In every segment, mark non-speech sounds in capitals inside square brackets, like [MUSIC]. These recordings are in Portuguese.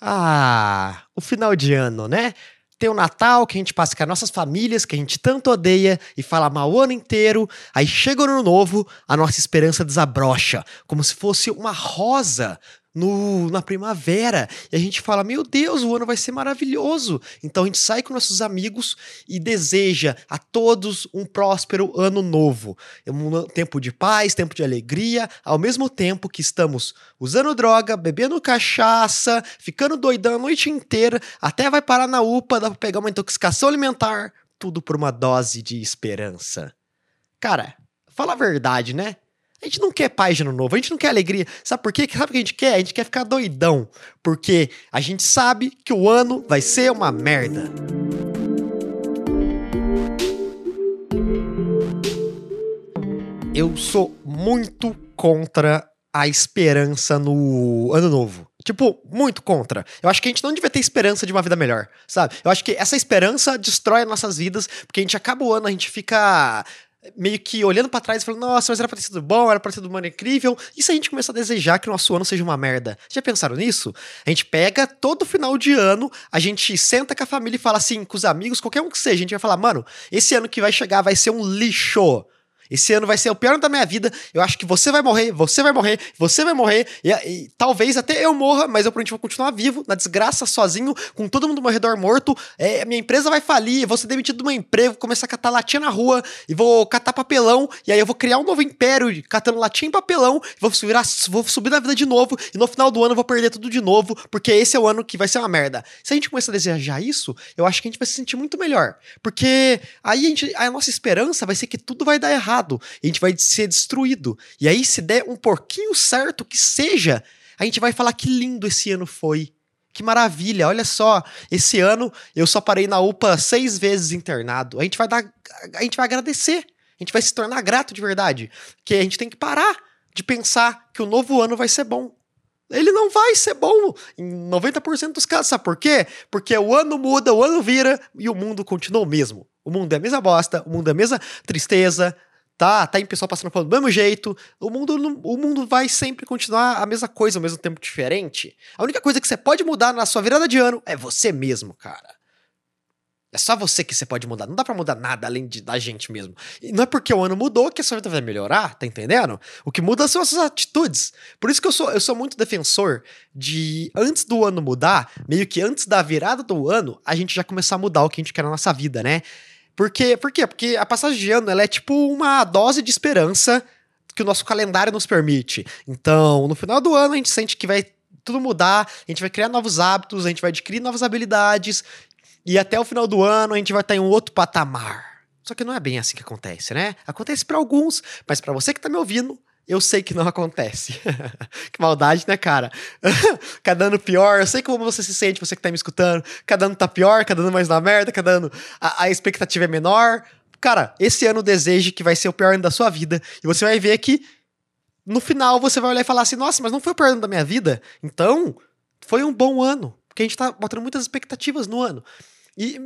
Ah, o final de ano, né? Tem o Natal que a gente passa com as nossas famílias, que a gente tanto odeia e fala mal o ano inteiro. Aí chega o ano novo, a nossa esperança desabrocha, como se fosse uma rosa no, na primavera e a gente fala: Meu Deus, o ano vai ser maravilhoso. Então a gente sai com nossos amigos e deseja a todos um próspero ano novo. É um tempo de paz, tempo de alegria, ao mesmo tempo que estamos usando droga, bebendo cachaça, ficando doidão a noite inteira, até vai parar na UPA, dá pra pegar uma intoxicação alimentar, tudo por uma dose de esperança. Cara, fala a verdade, né? A gente não quer paz de ano novo, a gente não quer alegria. Sabe por quê? Sabe o que a gente quer? A gente quer ficar doidão. Porque a gente sabe que o ano vai ser uma merda. Eu sou muito contra a esperança no ano novo. Tipo, muito contra. Eu acho que a gente não devia ter esperança de uma vida melhor, sabe? Eu acho que essa esperança destrói nossas vidas, porque a gente acaba o ano, a gente fica meio que olhando para trás e falando, nossa, mas era pra ter sido bom, era pra ter sido um ano incrível. E se a gente começar a desejar que o nosso ano seja uma merda? Já pensaram nisso? A gente pega todo final de ano, a gente senta com a família e fala assim, com os amigos, qualquer um que seja, a gente vai falar, mano, esse ano que vai chegar vai ser um lixo. Esse ano vai ser o pior ano da minha vida. Eu acho que você vai morrer, você vai morrer, você vai morrer. E, e talvez até eu morra, mas eu provavelmente vou continuar vivo, na desgraça, sozinho, com todo mundo ao meu redor morto. É, minha empresa vai falir, vou ser demitido do meu emprego, começar a catar latinha na rua e vou catar papelão. E aí eu vou criar um novo império catando latinha em papelão. Vou subir, vou subir na vida de novo. E no final do ano eu vou perder tudo de novo, porque esse é o ano que vai ser uma merda. Se a gente começar a desejar isso, eu acho que a gente vai se sentir muito melhor. Porque aí a, gente, a nossa esperança vai ser que tudo vai dar errado errado, a gente vai ser destruído. E aí, se der um porquinho certo que seja, a gente vai falar que lindo esse ano foi. Que maravilha, olha só, esse ano eu só parei na UPA seis vezes internado. A gente vai dar. A gente vai agradecer. A gente vai se tornar grato de verdade. Que a gente tem que parar de pensar que o novo ano vai ser bom. Ele não vai ser bom em 90% dos casos. Sabe por quê? Porque o ano muda, o ano vira e o mundo continua o mesmo. O mundo é a mesma bosta, o mundo é a mesma tristeza, tá, tá em pessoal passando pelo mesmo jeito. O mundo, o mundo vai sempre continuar a mesma coisa, ao mesmo tempo diferente. A única coisa que você pode mudar na sua virada de ano é você mesmo, cara. É só você que você pode mudar. Não dá para mudar nada além de, da gente mesmo. E não é porque o ano mudou que a sua vida vai melhorar, tá entendendo? O que muda são as suas atitudes. Por isso que eu sou, eu sou muito defensor de, antes do ano mudar, meio que antes da virada do ano, a gente já começar a mudar o que a gente quer na nossa vida, né? Porque, por quê? Porque a passagem de ano ela é tipo uma dose de esperança que o nosso calendário nos permite. Então, no final do ano, a gente sente que vai tudo mudar, a gente vai criar novos hábitos, a gente vai adquirir novas habilidades, e até o final do ano a gente vai estar em um outro patamar. Só que não é bem assim que acontece, né? Acontece para alguns, mas para você que tá me ouvindo, eu sei que não acontece. [LAUGHS] que maldade, né, cara? [LAUGHS] cada ano pior. Eu sei como você se sente, você que tá me escutando. Cada ano tá pior, cada ano mais na merda, cada ano a, a expectativa é menor. Cara, esse ano deseje que vai ser o pior ano da sua vida. E você vai ver que no final você vai olhar e falar assim: nossa, mas não foi o pior ano da minha vida? Então, foi um bom ano. Porque a gente tá botando muitas expectativas no ano. E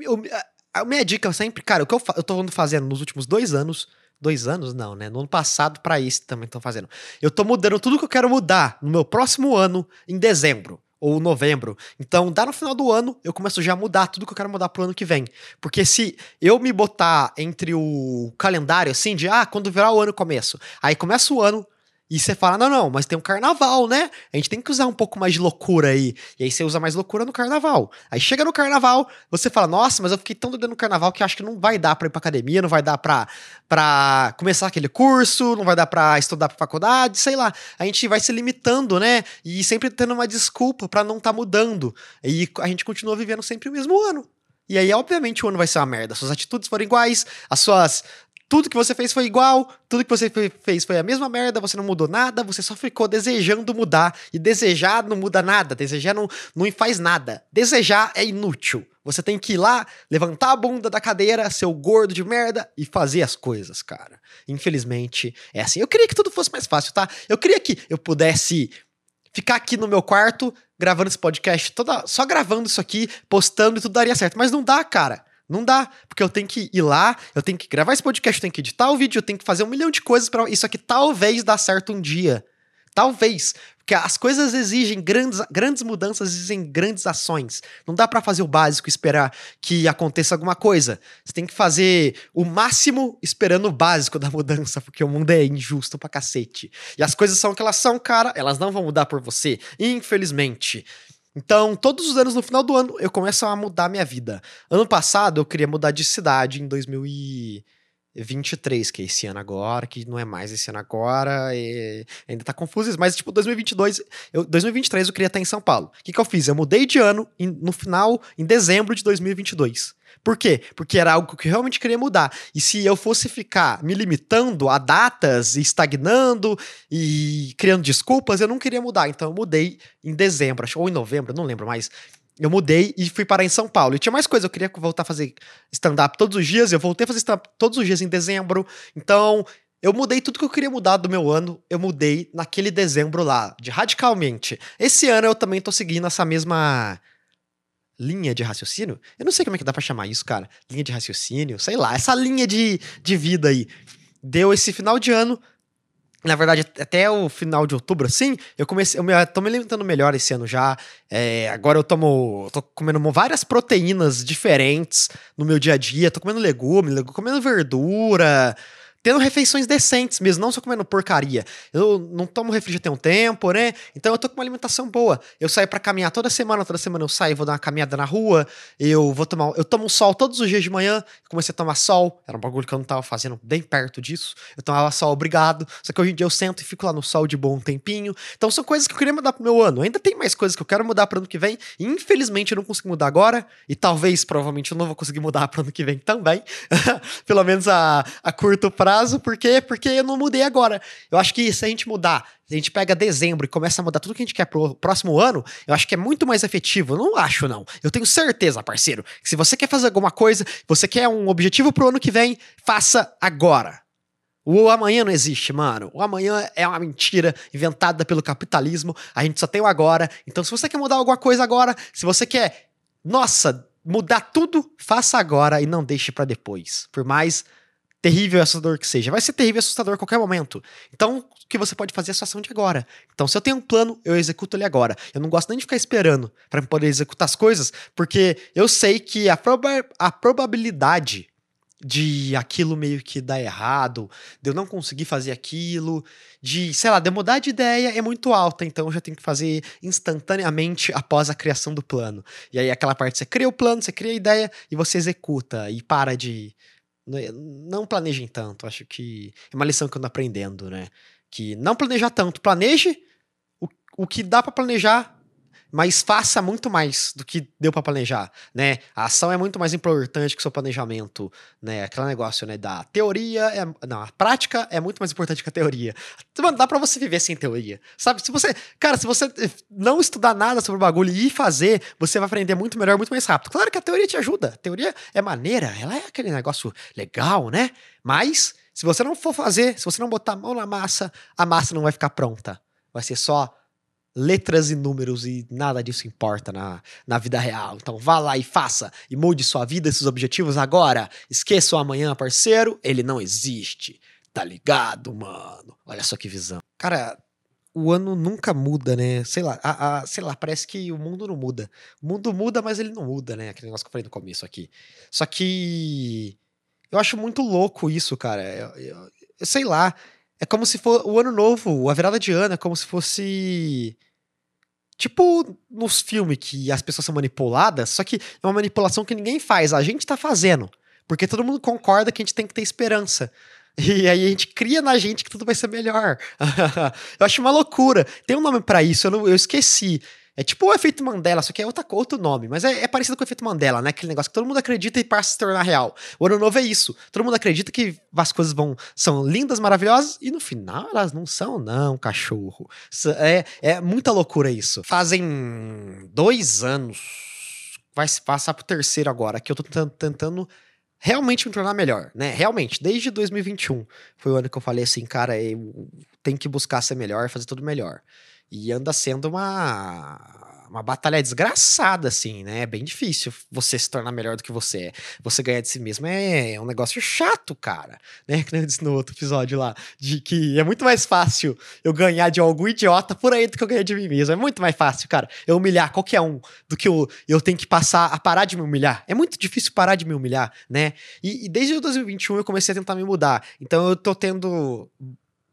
a, a minha dica sempre, cara, o que eu, eu tô fazendo nos últimos dois anos Dois anos, não, né? No ano passado, para isso também estão fazendo. Eu tô mudando tudo que eu quero mudar no meu próximo ano, em dezembro ou novembro. Então, dá no final do ano, eu começo já a mudar tudo que eu quero mudar pro ano que vem. Porque se eu me botar entre o calendário, assim, de, ah, quando virar o ano começo. Aí começa o ano, e você fala, não, não, mas tem um carnaval, né? A gente tem que usar um pouco mais de loucura aí. E aí você usa mais loucura no carnaval. Aí chega no carnaval, você fala, nossa, mas eu fiquei tão doido no carnaval que acho que não vai dar pra ir pra academia, não vai dar pra, pra começar aquele curso, não vai dar pra estudar pra faculdade, sei lá. A gente vai se limitando, né? E sempre tendo uma desculpa para não tá mudando. E a gente continua vivendo sempre o mesmo ano. E aí, obviamente, o ano vai ser uma merda. Suas atitudes foram iguais, as suas tudo que você fez foi igual, tudo que você fez foi a mesma merda, você não mudou nada, você só ficou desejando mudar. E desejar não muda nada, desejar não, não faz nada. Desejar é inútil. Você tem que ir lá, levantar a bunda da cadeira, seu gordo de merda, e fazer as coisas, cara. Infelizmente, é assim. Eu queria que tudo fosse mais fácil, tá? Eu queria que eu pudesse ficar aqui no meu quarto, gravando esse podcast, toda, só gravando isso aqui, postando e tudo daria certo. Mas não dá, cara. Não dá, porque eu tenho que ir lá, eu tenho que gravar esse podcast, eu tenho que editar o vídeo, eu tenho que fazer um milhão de coisas para isso aqui talvez dar certo um dia. Talvez. Porque as coisas exigem grandes, grandes mudanças, exigem grandes ações. Não dá para fazer o básico esperar que aconteça alguma coisa. Você tem que fazer o máximo esperando o básico da mudança, porque o mundo é injusto pra cacete. E as coisas são o que elas são, cara, elas não vão mudar por você, infelizmente. Então, todos os anos, no final do ano, eu começo a mudar minha vida. Ano passado, eu queria mudar de cidade em 2000 e... 23, que é esse ano agora, que não é mais esse ano agora, ainda tá confuso isso, mas tipo, 2022, eu, 2023 eu queria estar em São Paulo. O que, que eu fiz? Eu mudei de ano em, no final, em dezembro de 2022. Por quê? Porque era algo que eu realmente queria mudar. E se eu fosse ficar me limitando a datas, estagnando e criando desculpas, eu não queria mudar. Então eu mudei em dezembro, ou em novembro, não lembro mais eu mudei e fui parar em São Paulo. E tinha mais coisa, eu queria voltar a fazer stand-up todos os dias, eu voltei a fazer stand-up todos os dias em dezembro. Então, eu mudei tudo que eu queria mudar do meu ano, eu mudei naquele dezembro lá, de radicalmente. Esse ano eu também tô seguindo essa mesma linha de raciocínio. Eu não sei como é que dá pra chamar isso, cara. Linha de raciocínio, sei lá, essa linha de, de vida aí. Deu esse final de ano, na verdade, até o final de outubro, assim, eu comecei. Eu me, tô me alimentando melhor esse ano já. É, agora eu tomo. tô comendo várias proteínas diferentes no meu dia a dia. Tô comendo legume, comendo verdura tendo refeições decentes mesmo, não só comendo porcaria. Eu não tomo refri tem um tempo, né? Então eu tô com uma alimentação boa. Eu saio para caminhar toda semana, toda semana eu saio, vou dar uma caminhada na rua, eu vou tomar, eu tomo sol todos os dias de manhã, comecei a tomar sol, era um bagulho que eu não tava fazendo bem perto disso. Eu tomava sol obrigado, só que hoje em dia eu sento e fico lá no sol de bom tempinho. Então são coisas que eu queria mudar pro meu ano. Ainda tem mais coisas que eu quero mudar pro ano que vem, e infelizmente eu não consigo mudar agora, e talvez, provavelmente eu não vou conseguir mudar pro ano que vem também. [LAUGHS] Pelo menos a, a curto prazo prazo, por quê? Porque eu não mudei agora. Eu acho que se a gente mudar, se a gente pega dezembro e começa a mudar tudo que a gente quer pro próximo ano, eu acho que é muito mais efetivo. Eu não acho, não. Eu tenho certeza, parceiro, que se você quer fazer alguma coisa, você quer um objetivo pro ano que vem, faça agora. O amanhã não existe, mano. O amanhã é uma mentira inventada pelo capitalismo. A gente só tem o agora. Então, se você quer mudar alguma coisa agora, se você quer, nossa, mudar tudo, faça agora e não deixe para depois. Por mais terrível e assustador que seja. Vai ser terrível e assustador a qualquer momento. Então, o que você pode fazer é a sua ação de agora. Então, se eu tenho um plano, eu executo ele agora. Eu não gosto nem de ficar esperando para poder executar as coisas, porque eu sei que a, proba a probabilidade de aquilo meio que dar errado, de eu não conseguir fazer aquilo, de, sei lá, de eu mudar de ideia é muito alta, então eu já tenho que fazer instantaneamente após a criação do plano. E aí aquela parte você cria o plano, você cria a ideia e você executa e para de não planejem tanto. Acho que é uma lição que eu ando aprendendo, né? Que não planejar tanto. Planeje o, o que dá para planejar mas faça muito mais do que deu para planejar, né? A ação é muito mais importante que o seu planejamento, né? Aquele negócio, né, da teoria é, não, a prática é muito mais importante que a teoria. Mano, dá para você viver sem teoria. Sabe? Se você, cara, se você não estudar nada sobre o bagulho e ir fazer, você vai aprender muito melhor, muito mais rápido. Claro que a teoria te ajuda. A teoria é maneira, ela é aquele negócio legal, né? Mas se você não for fazer, se você não botar a mão na massa, a massa não vai ficar pronta. Vai ser só letras e números e nada disso importa na, na vida real. Então vá lá e faça e mude sua vida e seus objetivos agora. Esqueça o amanhã, parceiro, ele não existe. Tá ligado, mano? Olha só que visão. Cara, o ano nunca muda, né? Sei lá, a, a, sei lá, parece que o mundo não muda. O mundo muda, mas ele não muda, né? Aquele negócio que eu falei no começo aqui. Só que eu acho muito louco isso, cara. Eu, eu, eu sei lá. É como se fosse o ano novo, a virada de ano, é como se fosse Tipo nos filmes que as pessoas são manipuladas, só que é uma manipulação que ninguém faz, a gente tá fazendo. Porque todo mundo concorda que a gente tem que ter esperança. E aí a gente cria na gente que tudo vai ser melhor. [LAUGHS] eu acho uma loucura. Tem um nome para isso, eu, não, eu esqueci. É tipo o efeito Mandela, só que é outra, outro nome. Mas é, é, parecido com o efeito Mandela, né? Aquele negócio que todo mundo acredita e passa a se tornar real. O ano novo é isso. Todo mundo acredita que as coisas vão são lindas, maravilhosas, e no final elas não são, não, cachorro. É, é muita loucura isso. Fazem dois anos. Vai se passar pro terceiro agora, que eu tô tentando realmente me tornar melhor, né? Realmente, desde 2021 foi o ano que eu falei assim, cara, eu tenho que buscar ser melhor, fazer tudo melhor. E anda sendo uma uma batalha desgraçada, assim, né? É bem difícil você se tornar melhor do que você é. Você ganhar de si mesmo é, é um negócio chato, cara. [LAUGHS] Né? Que eu disse no outro episódio lá, de que é muito mais fácil eu ganhar de algum idiota por aí do que eu ganhar de mim mesmo. É muito mais fácil, cara, eu humilhar qualquer um do que eu, eu tenho que passar a parar de me humilhar. É muito difícil parar de me humilhar, né? E, e desde o 2021 eu comecei a tentar me mudar. Então eu tô tendo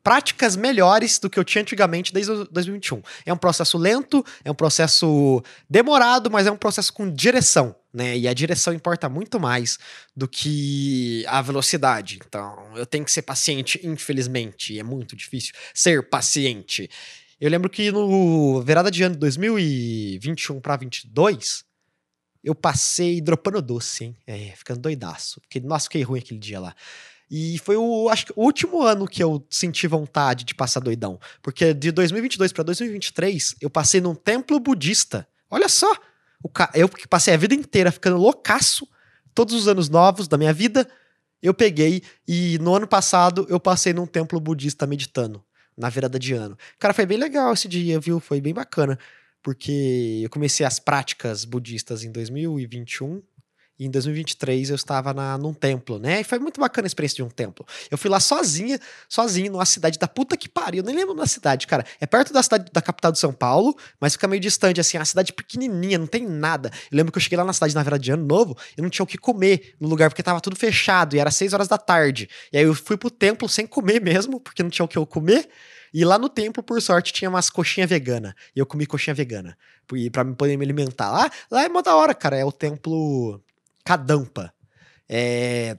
práticas melhores do que eu tinha antigamente desde 2021. É um processo lento, é um processo demorado, mas é um processo com direção, né? E a direção importa muito mais do que a velocidade. Então, eu tenho que ser paciente, infelizmente, é muito difícil ser paciente. Eu lembro que no virada de ano de 2021 para 22, eu passei dropando doce, hein? É, ficando doidaço. Porque, nossa, fiquei ruim aquele dia lá. E foi o, acho que, o último ano que eu senti vontade de passar doidão. Porque de 2022 para 2023, eu passei num templo budista. Olha só! Ca... Eu que passei a vida inteira ficando loucaço, todos os anos novos da minha vida, eu peguei e no ano passado eu passei num templo budista meditando, na virada de ano. Cara, foi bem legal esse dia, viu? Foi bem bacana. Porque eu comecei as práticas budistas em 2021 em 2023 eu estava na, num templo, né? E foi muito bacana a experiência de um templo. Eu fui lá sozinha, sozinho, numa cidade da puta que pariu. Eu nem lembro da cidade, cara. É perto da cidade da capital de São Paulo, mas fica meio distante, assim. É uma cidade pequenininha, não tem nada. Eu lembro que eu cheguei lá na cidade na verdade de ano novo e não tinha o que comer no lugar, porque tava tudo fechado e era 6 horas da tarde. E aí eu fui pro templo sem comer mesmo, porque não tinha o que eu comer. E lá no templo, por sorte, tinha umas coxinhas veganas. E eu comi coxinha vegana. Pra poder me alimentar. Lá, lá é mó da hora, cara. É o templo Kadampa. É.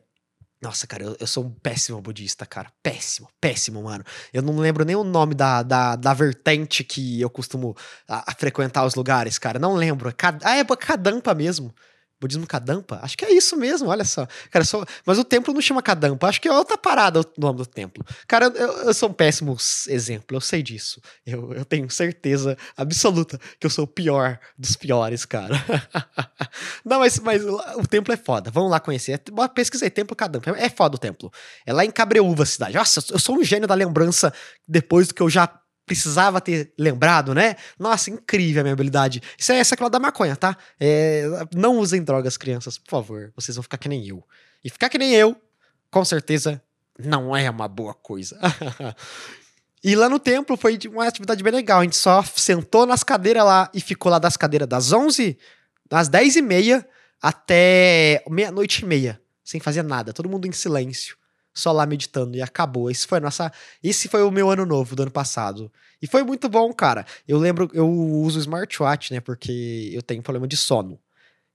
Nossa, cara, eu, eu, sou um péssimo budista, cara. Péssimo, péssimo, mano. Eu não lembro nem o nome da, da, da vertente que eu costumo a, a frequentar os lugares, cara. Não lembro. Ah, é Kadampa mesmo. Budismo Kadampa? Acho que é isso mesmo, olha só. Cara, só... Mas o templo não chama Kadampa, acho que é outra parada o nome do templo. Cara, eu, eu sou um péssimo exemplo, eu sei disso. Eu, eu tenho certeza absoluta que eu sou o pior dos piores, cara. [LAUGHS] não, mas, mas o templo é foda, vamos lá conhecer. Pesquisei, templo Kadampa, é foda o templo. É lá em Cabreúva, cidade. Nossa, eu sou um gênio da lembrança depois do que eu já precisava ter lembrado, né? Nossa, incrível a minha habilidade. Isso é essa aquela da maconha, tá? É, não usem drogas, crianças, por favor. Vocês vão ficar que nem eu. E ficar que nem eu, com certeza, não é uma boa coisa. [LAUGHS] e lá no templo foi uma atividade bem legal. A gente só sentou nas cadeiras lá e ficou lá das cadeiras das 11, das 10 e meia até meia-noite e meia, sem fazer nada. Todo mundo em silêncio só lá meditando e acabou. Esse foi nossa, esse foi o meu ano novo do ano passado. E foi muito bom, cara. Eu lembro, eu uso smartwatch, né, porque eu tenho problema de sono.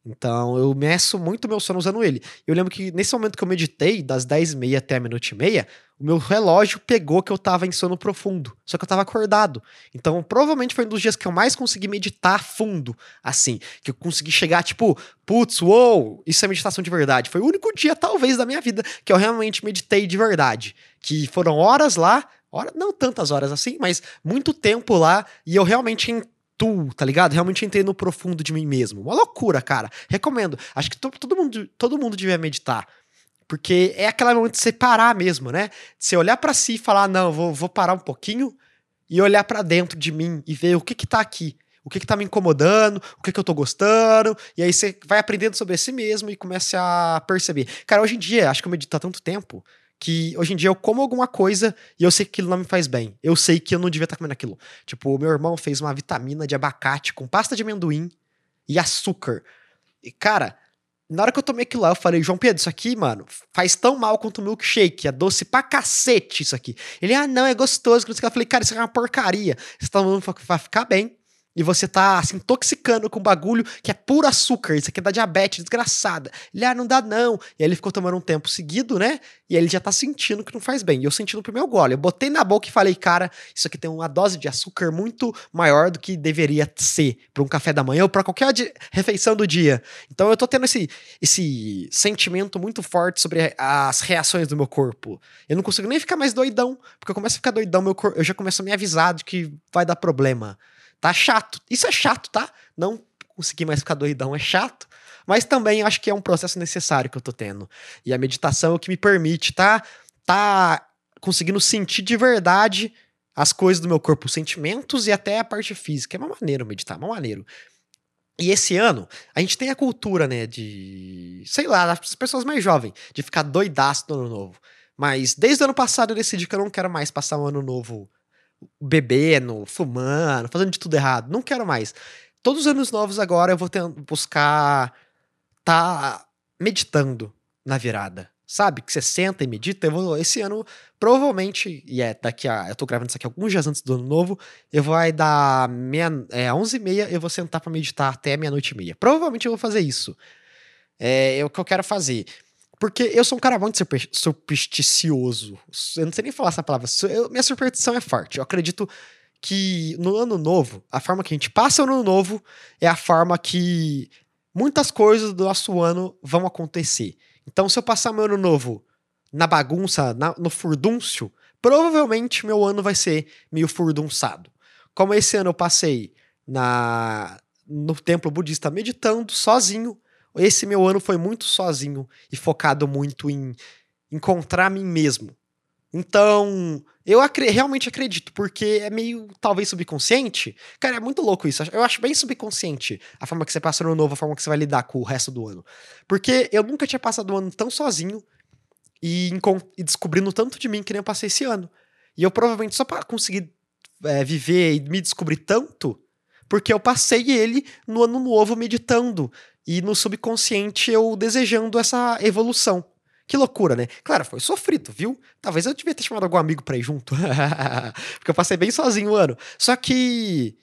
Então eu meço muito meu sono usando ele. Eu lembro que nesse momento que eu meditei, das 10h30 até a minuto e meia, o meu relógio pegou que eu tava em sono profundo. Só que eu tava acordado. Então provavelmente foi um dos dias que eu mais consegui meditar fundo, assim. Que eu consegui chegar, tipo, putz, uou, isso é meditação de verdade. Foi o único dia, talvez, da minha vida que eu realmente meditei de verdade. Que foram horas lá, hora, não tantas horas assim, mas muito tempo lá, e eu realmente tu, tá ligado? Realmente entrei no profundo de mim mesmo. Uma loucura, cara. Recomendo. Acho que todo mundo, todo mundo devia meditar. Porque é aquele momento de você parar mesmo, né? De você olhar para si e falar, não, vou, vou parar um pouquinho e olhar para dentro de mim e ver o que que tá aqui. O que que tá me incomodando, o que que eu tô gostando, e aí você vai aprendendo sobre si mesmo e começa a perceber. Cara, hoje em dia, acho que eu medito há tanto tempo, que hoje em dia eu como alguma coisa e eu sei que aquilo não me faz bem. Eu sei que eu não devia estar comendo aquilo. Tipo, meu irmão fez uma vitamina de abacate com pasta de amendoim e açúcar. E, cara, na hora que eu tomei aquilo lá, eu falei, João Pedro, isso aqui, mano, faz tão mal quanto o milkshake. É doce pra cacete isso aqui. Ele, ah, não, é gostoso. Eu falei, cara, isso é uma porcaria. Você tá falando vai ficar bem e você tá se intoxicando com um bagulho que é puro açúcar, isso aqui dá diabetes, desgraçada. Ele, ah, não dá não. E aí ele ficou tomando um tempo seguido, né? E aí ele já tá sentindo que não faz bem. E eu senti no primeiro gole. Eu botei na boca e falei, cara, isso aqui tem uma dose de açúcar muito maior do que deveria ser para um café da manhã ou para qualquer refeição do dia. Então eu tô tendo esse, esse sentimento muito forte sobre as reações do meu corpo. Eu não consigo nem ficar mais doidão, porque eu começo a ficar doidão, meu corpo, eu já começo a me avisar de que vai dar problema. Tá chato. Isso é chato, tá? Não conseguir mais ficar doidão é chato. Mas também acho que é um processo necessário que eu tô tendo. E a meditação é o que me permite, tá? Tá conseguindo sentir de verdade as coisas do meu corpo, os sentimentos e até a parte física. É uma maneira meditar, é uma maneira. E esse ano, a gente tem a cultura, né, de. Sei lá, das pessoas mais jovens, de ficar doidaço no ano novo. Mas desde o ano passado eu decidi que eu não quero mais passar um ano novo bebendo, fumando, fazendo de tudo errado. Não quero mais. Todos os anos novos agora eu vou buscar tá meditando na virada. Sabe? Que você senta e medita. Eu vou, esse ano, provavelmente, e é daqui a. Eu tô gravando isso aqui alguns dias antes do ano novo. Eu vou dar meia, é, 11h30, eu vou sentar para meditar até meia-noite e meia. Provavelmente eu vou fazer isso. É, é o que eu quero fazer. Porque eu sou um cara muito supersticioso. Eu não sei nem falar essa palavra. Eu, minha superstição é forte. Eu acredito que no ano novo, a forma que a gente passa o ano novo é a forma que muitas coisas do nosso ano vão acontecer. Então, se eu passar meu ano novo na bagunça, na, no furdúncio, provavelmente meu ano vai ser meio furdunçado. Como esse ano eu passei na no templo budista meditando sozinho, esse meu ano foi muito sozinho e focado muito em encontrar mim mesmo. Então, eu acre realmente acredito, porque é meio, talvez, subconsciente. Cara, é muito louco isso. Eu acho bem subconsciente a forma que você passa no novo, a forma que você vai lidar com o resto do ano. Porque eu nunca tinha passado um ano tão sozinho e, e descobrindo tanto de mim que nem eu passei esse ano. E eu provavelmente só para conseguir é, viver e me descobrir tanto, porque eu passei ele no ano novo meditando e no subconsciente eu desejando essa evolução. Que loucura, né? Claro, foi sofrido, viu? Talvez eu devia ter chamado algum amigo pra ir junto. [LAUGHS] Porque eu passei bem sozinho o ano. Só que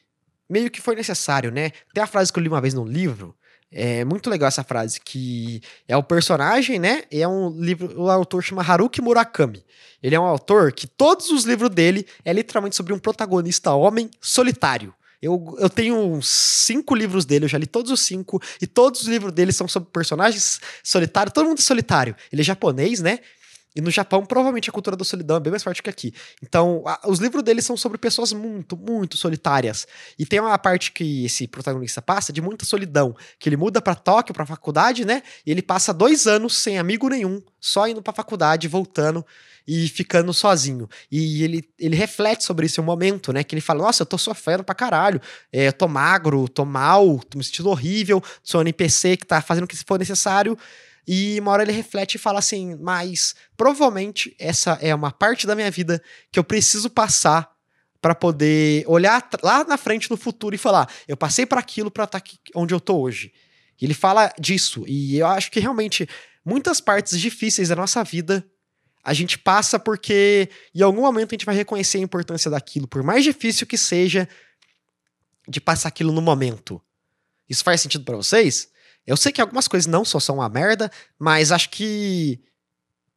meio que foi necessário, né? Tem a frase que eu li uma vez num livro. É muito legal essa frase, que é o personagem, né? E é um livro, o autor chama Haruki Murakami. Ele é um autor que todos os livros dele é literalmente sobre um protagonista homem solitário. Eu, eu tenho cinco livros dele, eu já li todos os cinco, e todos os livros dele são sobre personagens solitários, todo mundo é solitário. Ele é japonês, né? E no Japão, provavelmente a cultura da solidão é bem mais forte que aqui. Então, a, os livros dele são sobre pessoas muito, muito solitárias. E tem uma parte que esse protagonista passa de muita solidão. Que ele muda para Tóquio, pra faculdade, né? E ele passa dois anos sem amigo nenhum, só indo pra faculdade, voltando e ficando sozinho. E ele, ele reflete sobre esse momento, né? Que ele fala: Nossa, eu tô sofrendo pra caralho. É, eu tô magro, tô mal, tô me sentindo horrível, sou um NPC que tá fazendo o que for necessário. E uma hora ele reflete e fala assim: Mas provavelmente essa é uma parte da minha vida que eu preciso passar para poder olhar lá na frente no futuro e falar: Eu passei para aquilo para estar tá onde eu tô hoje. E ele fala disso. E eu acho que realmente muitas partes difíceis da nossa vida a gente passa porque em algum momento a gente vai reconhecer a importância daquilo, por mais difícil que seja de passar aquilo no momento. Isso faz sentido para vocês? Eu sei que algumas coisas não só são uma merda, mas acho que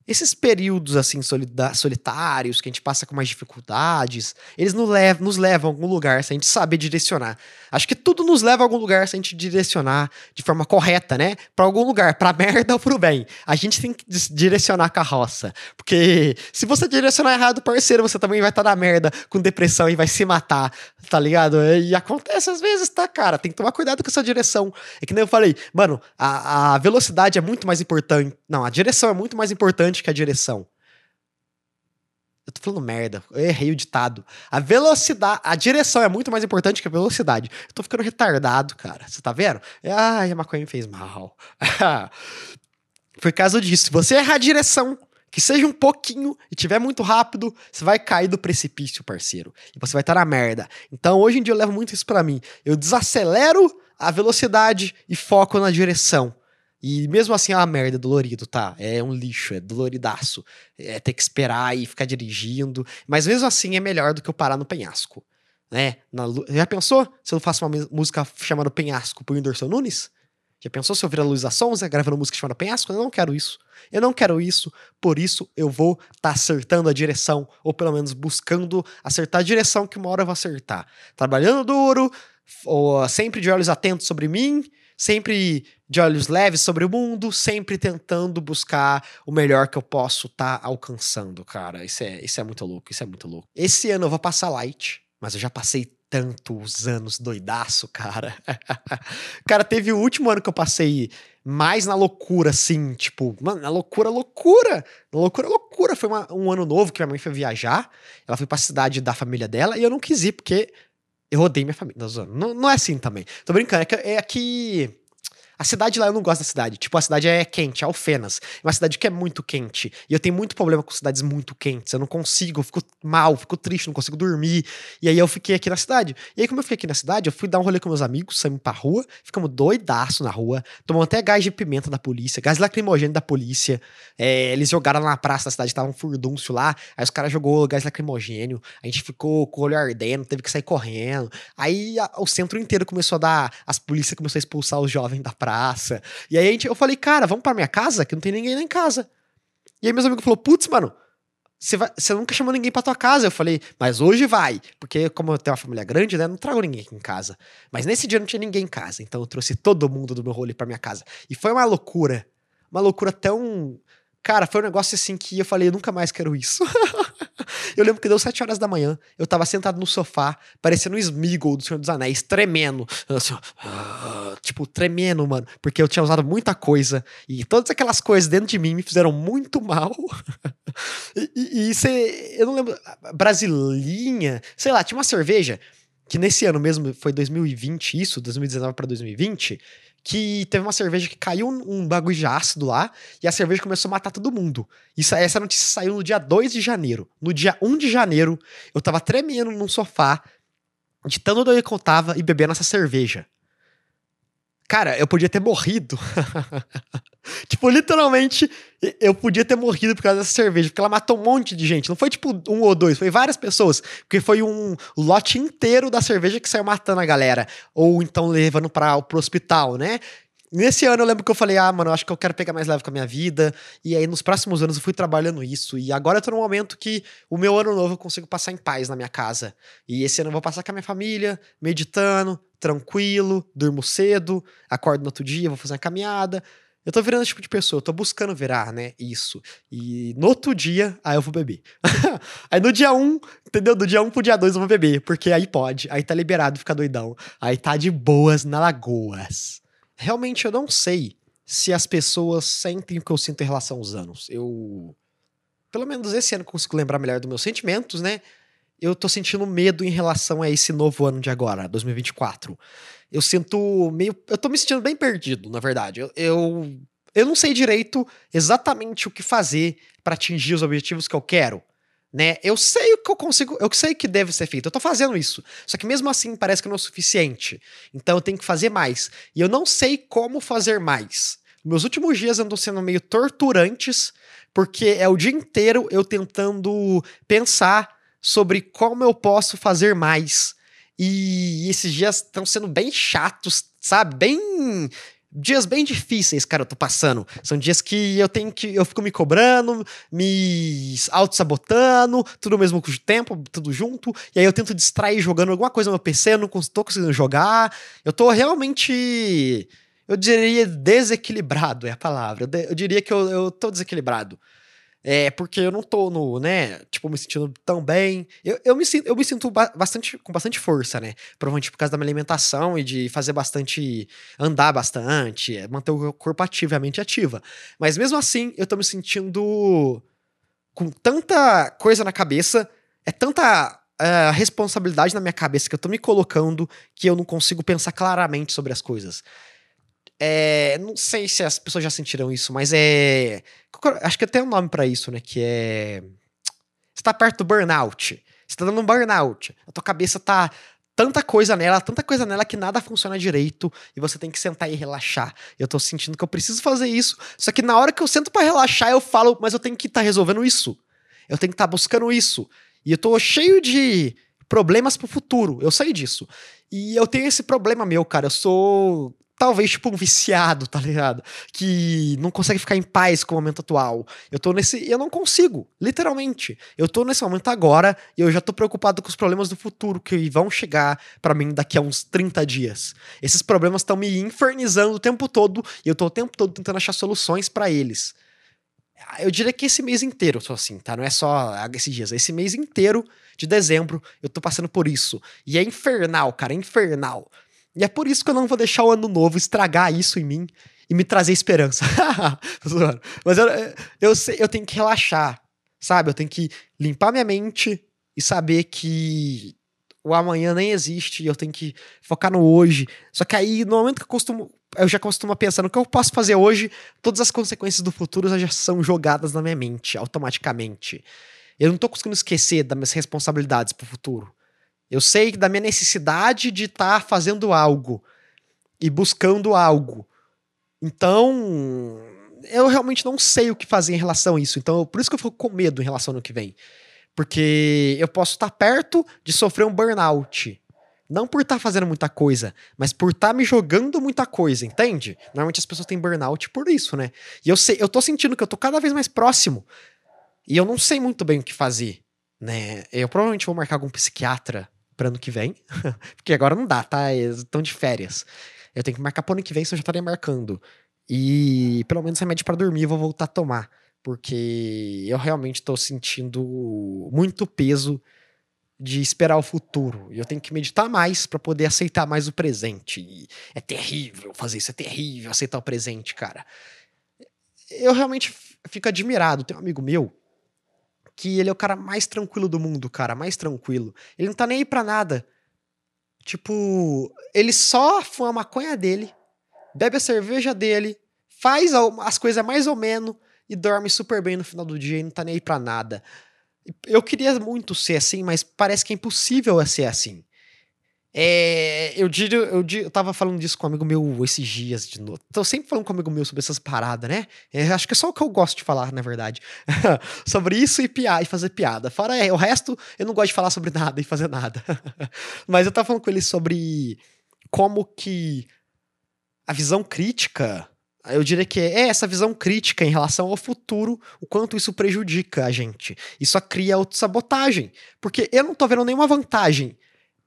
esses períodos assim solitários que a gente passa com mais dificuldades, eles nos levam, nos levam a algum lugar se a gente saber direcionar. Acho que tudo nos leva a algum lugar se a gente direcionar de forma correta, né? Para algum lugar, para merda [LAUGHS] ou pro bem. A gente tem que direcionar a carroça, porque se você direcionar errado, parceiro, você também vai estar tá na merda com depressão e vai se matar, tá ligado? E acontece às vezes, tá, cara? Tem que tomar cuidado com essa direção. É que nem eu falei, mano, a, a velocidade é muito mais importante. Não, a direção é muito mais importante importante que a direção. Eu tô falando merda, eu errei o ditado. A velocidade, a direção é muito mais importante que a velocidade. Eu tô ficando retardado, cara. Você tá vendo? Ai, a maconha me fez mal. [LAUGHS] Foi caso disso. Se você errar a direção, que seja um pouquinho e tiver muito rápido, você vai cair do precipício, parceiro. E você vai estar tá na merda. Então, hoje em dia eu levo muito isso para mim. Eu desacelero a velocidade e foco na direção. E mesmo assim é uma merda, dolorido, tá? É um lixo, é doloridaço. É ter que esperar e ficar dirigindo. Mas mesmo assim é melhor do que eu parar no penhasco. Né? Na, já pensou se eu faço uma música chamada Penhasco pro Whindersson Nunes? Já pensou se eu virar Luísa Sonza gravando música chamada Penhasco? Eu não quero isso. Eu não quero isso, por isso eu vou estar tá acertando a direção, ou pelo menos buscando acertar a direção que uma hora eu vou acertar. Trabalhando duro, ou sempre de olhos atentos sobre mim, sempre de olhos leves sobre o mundo, sempre tentando buscar o melhor que eu posso estar tá alcançando, cara. Isso é, isso é muito louco, isso é muito louco. Esse ano eu vou passar light, mas eu já passei tantos anos doidaço, cara. [LAUGHS] cara, teve o último ano que eu passei mais na loucura, assim, tipo, mano, na loucura, loucura. Na loucura, loucura. Foi uma, um ano novo que minha mãe foi viajar. Ela foi pra cidade da família dela e eu não quis ir, porque eu odeio minha família. Não, não é assim também. Tô brincando, é que, é que a cidade lá, eu não gosto da cidade. Tipo, a cidade é quente, é Alfenas. É uma cidade que é muito quente. E eu tenho muito problema com cidades muito quentes. Eu não consigo, eu fico mal, fico triste, não consigo dormir. E aí eu fiquei aqui na cidade. E aí, como eu fiquei aqui na cidade, eu fui dar um rolê com meus amigos, saímos pra rua, ficamos doidaço na rua, tomamos até gás de pimenta da polícia, gás lacrimogêneo da polícia. É, eles jogaram na praça da cidade, tava um furdúncio lá. Aí os caras jogou gás lacrimogênio. A gente ficou com o olho ardendo, teve que sair correndo. Aí a, o centro inteiro começou a dar. As polícias começaram a expulsar os jovens da praça praça. E aí gente, eu falei, cara, vamos pra minha casa, que não tem ninguém lá em casa. E aí meus amigos falaram, putz, mano, você nunca chamou ninguém pra tua casa. Eu falei, mas hoje vai. Porque, como eu tenho uma família grande, né? Não trago ninguém aqui em casa. Mas nesse dia não tinha ninguém em casa. Então eu trouxe todo mundo do meu rolê pra minha casa. E foi uma loucura. Uma loucura tão. Cara, foi um negócio assim que eu falei, eu nunca mais quero isso. [LAUGHS] eu lembro que deu sete horas da manhã, eu tava sentado no sofá, parecendo um Smeagol do Senhor dos Anéis, tremendo. Assim, tipo, tremendo, mano. Porque eu tinha usado muita coisa. E todas aquelas coisas dentro de mim me fizeram muito mal. [LAUGHS] e, e eu não lembro. Brasilinha, sei lá, tinha uma cerveja que nesse ano mesmo, foi 2020, isso, 2019 para 2020 que teve uma cerveja que caiu um bagulho de ácido lá e a cerveja começou a matar todo mundo. Isso, essa notícia saiu no dia 2 de janeiro. No dia 1 de janeiro, eu tava tremendo num sofá, de tanto doido que eu tava e bebendo essa cerveja. Cara, eu podia ter morrido. [LAUGHS] [LAUGHS] tipo, literalmente, eu podia ter morrido por causa dessa cerveja, porque ela matou um monte de gente. Não foi tipo um ou dois, foi várias pessoas. Porque foi um lote inteiro da cerveja que saiu matando a galera. Ou então levando para pro hospital, né? Nesse ano eu lembro que eu falei, ah, mano, acho que eu quero pegar mais leve com a minha vida. E aí nos próximos anos eu fui trabalhando isso. E agora eu tô num momento que o meu ano novo eu consigo passar em paz na minha casa. E esse ano eu vou passar com a minha família, meditando, tranquilo, durmo cedo, acordo no outro dia, vou fazer uma caminhada. Eu tô virando esse tipo de pessoa, eu tô buscando virar, né? Isso. E no outro dia, aí eu vou beber. [LAUGHS] aí no dia 1, um, entendeu? Do dia 1 um pro dia 2 eu vou beber, porque aí pode, aí tá liberado ficar doidão. Aí tá de boas na Lagoas realmente eu não sei se as pessoas sentem o que eu sinto em relação aos anos. Eu. Pelo menos esse ano consigo lembrar melhor dos meus sentimentos, né? Eu tô sentindo medo em relação a esse novo ano de agora, 2024. Eu sinto meio. Eu tô me sentindo bem perdido, na verdade. Eu, eu, eu não sei direito exatamente o que fazer para atingir os objetivos que eu quero né? Eu sei o que eu consigo, eu sei que deve ser feito. Eu tô fazendo isso. Só que mesmo assim parece que não é o suficiente. Então eu tenho que fazer mais. E eu não sei como fazer mais. Meus últimos dias andam sendo meio torturantes, porque é o dia inteiro eu tentando pensar sobre como eu posso fazer mais. E esses dias estão sendo bem chatos, sabe? Bem dias bem difíceis, cara, eu tô passando. São dias que eu tenho que. Eu fico me cobrando, me auto-sabotando, tudo ao mesmo tempo, tudo junto. E aí eu tento distrair jogando alguma coisa no meu PC, eu não tô conseguindo jogar. Eu tô realmente. Eu diria desequilibrado, é a palavra. Eu, diria que eu, eu tô desequilibrado. É, porque eu não tô no, né, tipo, me sentindo tão bem. Eu, eu, me, sinto, eu me sinto bastante, com bastante força, né? Provavelmente por causa da minha alimentação e de fazer bastante, andar bastante, é, manter o corpo ativo e a mente ativa. Mas mesmo assim, eu tô me sentindo com tanta coisa na cabeça, é tanta uh, responsabilidade na minha cabeça que eu tô me colocando que eu não consigo pensar claramente sobre as coisas. É, não sei se as pessoas já sentiram isso, mas é. Acho que tem um nome para isso, né? Que é. Você tá perto do burnout. Você tá dando um burnout. A tua cabeça tá tanta coisa nela, tanta coisa nela que nada funciona direito e você tem que sentar e relaxar. Eu tô sentindo que eu preciso fazer isso, só que na hora que eu sento para relaxar, eu falo, mas eu tenho que estar tá resolvendo isso. Eu tenho que estar tá buscando isso. E eu tô cheio de problemas pro futuro. Eu sei disso. E eu tenho esse problema meu, cara. Eu sou talvez tipo um viciado, tá ligado? Que não consegue ficar em paz com o momento atual. Eu tô nesse. Eu não consigo, literalmente. Eu tô nesse momento agora e eu já tô preocupado com os problemas do futuro que vão chegar para mim daqui a uns 30 dias. Esses problemas estão me infernizando o tempo todo e eu tô o tempo todo tentando achar soluções para eles. Eu diria que esse mês inteiro eu tô assim, tá? Não é só esses dias. Esse mês inteiro de dezembro eu tô passando por isso. E é infernal, cara, é infernal. E é por isso que eu não vou deixar o ano novo estragar isso em mim e me trazer esperança. [LAUGHS] Mas eu, eu, sei, eu tenho que relaxar, sabe? Eu tenho que limpar minha mente e saber que o amanhã nem existe e eu tenho que focar no hoje. Só que aí, no momento que eu costumo. Eu já costumo pensar no que eu posso fazer hoje, todas as consequências do futuro já são jogadas na minha mente, automaticamente. Eu não tô conseguindo esquecer das minhas responsabilidades pro futuro. Eu sei da minha necessidade de estar tá fazendo algo e buscando algo. Então, eu realmente não sei o que fazer em relação a isso. Então, por isso que eu fico com medo em relação ao ano que vem. Porque eu posso estar perto de sofrer um burnout. Não por estar fazendo muita coisa, mas por estar me jogando muita coisa, entende? Normalmente as pessoas têm burnout por isso, né? E eu sei, eu tô sentindo que eu tô cada vez mais próximo. E eu não sei muito bem o que fazer, né? Eu provavelmente vou marcar algum psiquiatra para ano que vem, [LAUGHS] porque agora não dá, tá? Estão de férias. Eu tenho que marcar pro ano que vem, se eu já estaria marcando. E pelo menos remédio para dormir eu vou voltar a tomar. Porque eu realmente tô sentindo muito peso de esperar o futuro. E eu tenho que meditar mais para poder aceitar mais o presente. E é terrível fazer isso, é terrível aceitar o presente, cara. Eu realmente fico admirado. Tem um amigo meu que ele é o cara mais tranquilo do mundo, cara, mais tranquilo. Ele não tá nem aí pra nada. Tipo, ele só fuma a maconha dele, bebe a cerveja dele, faz as coisas mais ou menos e dorme super bem no final do dia e não tá nem aí pra nada. Eu queria muito ser assim, mas parece que é impossível ser assim. É, eu, eu, eu tava falando disso com um amigo meu esses dias de novo. Tô sempre falando com um amigo meu sobre essas paradas, né? É, acho que é só o que eu gosto de falar, na verdade. [LAUGHS] sobre isso e, piar, e fazer piada. Fora é, o resto, eu não gosto de falar sobre nada e fazer nada. [LAUGHS] Mas eu tava falando com ele sobre como que a visão crítica. Eu diria que é essa visão crítica em relação ao futuro, o quanto isso prejudica a gente. Isso cria autossabotagem. Porque eu não tô vendo nenhuma vantagem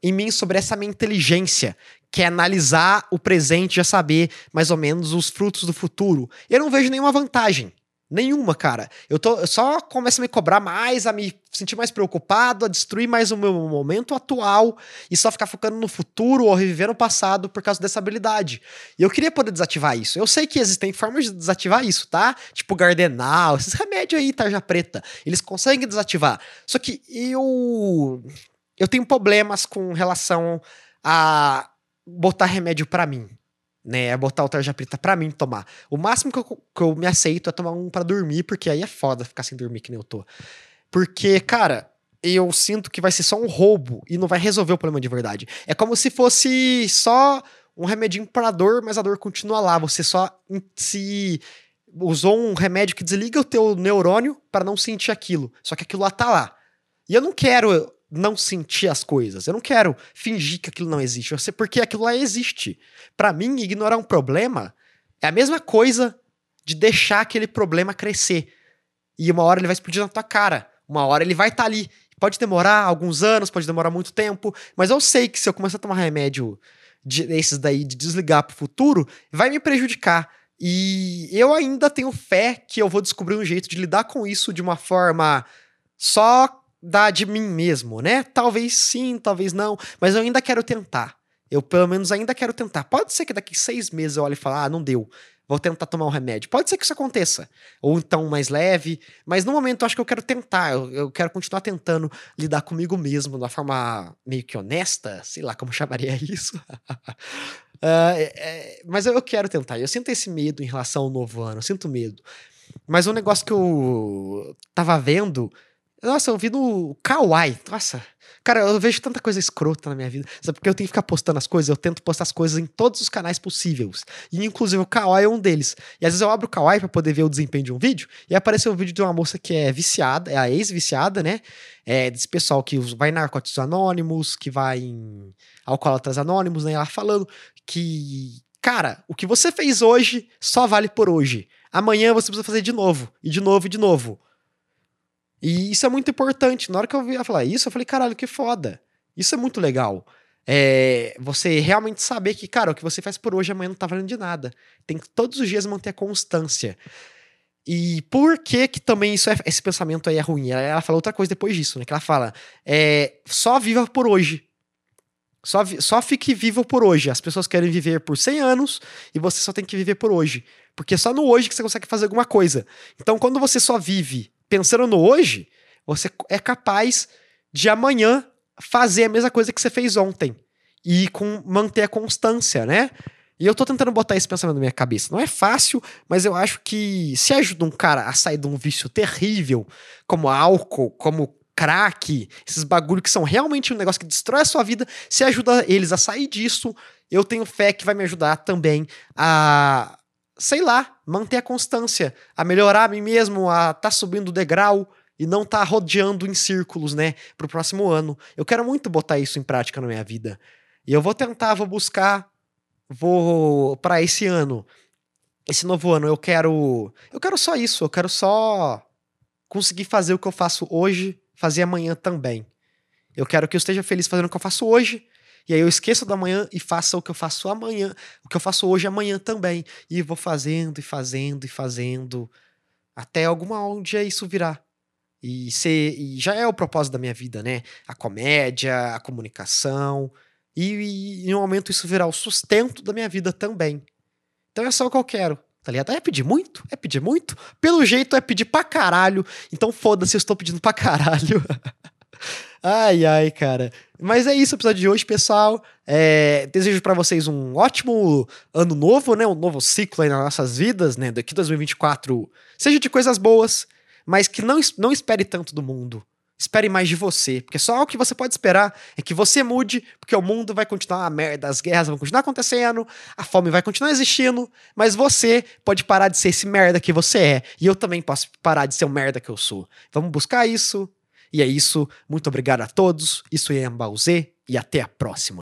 em mim sobre essa minha inteligência, que é analisar o presente e já saber mais ou menos os frutos do futuro. Eu não vejo nenhuma vantagem. Nenhuma, cara. Eu, tô, eu só começo a me cobrar mais, a me sentir mais preocupado, a destruir mais o meu momento atual e só ficar focando no futuro ou reviver no passado por causa dessa habilidade. E eu queria poder desativar isso. Eu sei que existem formas de desativar isso, tá? Tipo Gardenal, esses remédios aí, tarja preta. Eles conseguem desativar. Só que eu eu tenho problemas com relação a botar remédio para mim, né? Botar o tarja preta pra mim tomar. O máximo que eu, que eu me aceito é tomar um para dormir, porque aí é foda ficar sem dormir que nem eu tô. Porque, cara, eu sinto que vai ser só um roubo e não vai resolver o problema de verdade. É como se fosse só um remedinho pra dor, mas a dor continua lá. Você só se usou um remédio que desliga o teu neurônio para não sentir aquilo. Só que aquilo lá tá lá. E eu não quero não sentir as coisas. Eu não quero fingir que aquilo não existe. Eu sei porque aquilo lá existe. Para mim, ignorar um problema é a mesma coisa de deixar aquele problema crescer. E uma hora ele vai explodir na tua cara. Uma hora ele vai estar tá ali. Pode demorar alguns anos, pode demorar muito tempo, mas eu sei que se eu começar a tomar remédio de, desses daí de desligar pro futuro, vai me prejudicar. E eu ainda tenho fé que eu vou descobrir um jeito de lidar com isso de uma forma só da de mim mesmo, né? Talvez sim, talvez não, mas eu ainda quero tentar. Eu, pelo menos, ainda quero tentar. Pode ser que daqui seis meses eu olhe e fale, ah, não deu. Vou tentar tomar um remédio. Pode ser que isso aconteça. Ou então mais leve. Mas no momento eu acho que eu quero tentar. Eu, eu quero continuar tentando lidar comigo mesmo uma forma meio que honesta. Sei lá como [LAUGHS] chamaria isso. uh, [LAUGHS] é, é, mas eu, eu quero tentar. Eu sinto esse medo em relação ao novo ano. Eu sinto medo. Mas um negócio que eu tava vendo nossa, eu vi no Kawaii. Nossa. Cara, eu vejo tanta coisa escrota na minha vida. Sabe, porque eu tenho que ficar postando as coisas, eu tento postar as coisas em todos os canais possíveis. E inclusive o Kawaii é um deles. E às vezes eu abro o Kawaii pra poder ver o desempenho de um vídeo, e apareceu um vídeo de uma moça que é viciada, é a ex-viciada, né? É desse pessoal que vai em narcóticos anônimos, que vai em alcoólatras anônimos, né? Ela falando que, cara, o que você fez hoje só vale por hoje. Amanhã você precisa fazer de novo, e de novo, e de novo. E isso é muito importante. Na hora que eu vi ela falar isso, eu falei, caralho, que foda. Isso é muito legal. É, você realmente saber que, cara, o que você faz por hoje amanhã não tá valendo de nada. Tem que todos os dias manter a constância. E por que que também isso é, esse pensamento aí é ruim? Ela, ela fala outra coisa depois disso, né? Que ela fala, é, só viva por hoje. Só, só fique vivo por hoje. As pessoas querem viver por 100 anos e você só tem que viver por hoje. Porque é só no hoje que você consegue fazer alguma coisa. Então, quando você só vive pensando no hoje, você é capaz de amanhã fazer a mesma coisa que você fez ontem. E com manter a constância, né? E eu tô tentando botar esse pensamento na minha cabeça. Não é fácil, mas eu acho que se ajuda um cara a sair de um vício terrível, como álcool, como crack, esses bagulho que são realmente um negócio que destrói a sua vida, se ajuda eles a sair disso, eu tenho fé que vai me ajudar também a, sei lá, manter a constância, a melhorar a mim mesmo, a tá subindo o degrau e não tá rodeando em círculos, né, pro próximo ano. Eu quero muito botar isso em prática na minha vida. E eu vou tentar, vou buscar, vou para esse ano, esse novo ano, eu quero, eu quero só isso, eu quero só conseguir fazer o que eu faço hoje fazer amanhã também. Eu quero que eu esteja feliz fazendo o que eu faço hoje, e aí eu esqueço da manhã e faça o que eu faço amanhã, o que eu faço hoje amanhã também. E vou fazendo e fazendo e fazendo até alguma um dia isso virar. E, ser, e já é o propósito da minha vida, né? A comédia, a comunicação. E, e em um momento isso virar o sustento da minha vida também. Então é só o que eu quero. Tá ligado? É pedir muito? É pedir muito? Pelo jeito é pedir pra caralho. Então foda-se, eu estou pedindo pra caralho. [LAUGHS] ai, ai, cara. Mas é isso o episódio de hoje, pessoal. É, desejo para vocês um ótimo ano novo, né? Um novo ciclo aí nas nossas vidas, né? Daqui 2024 seja de coisas boas, mas que não, não espere tanto do mundo. Espere mais de você, porque só o que você pode esperar é que você mude, porque o mundo vai continuar uma merda, as guerras vão continuar acontecendo, a fome vai continuar existindo, mas você pode parar de ser esse merda que você é, e eu também posso parar de ser o merda que eu sou. Vamos buscar isso, e é isso. Muito obrigado a todos. Isso é Ambauzê, e até a próxima.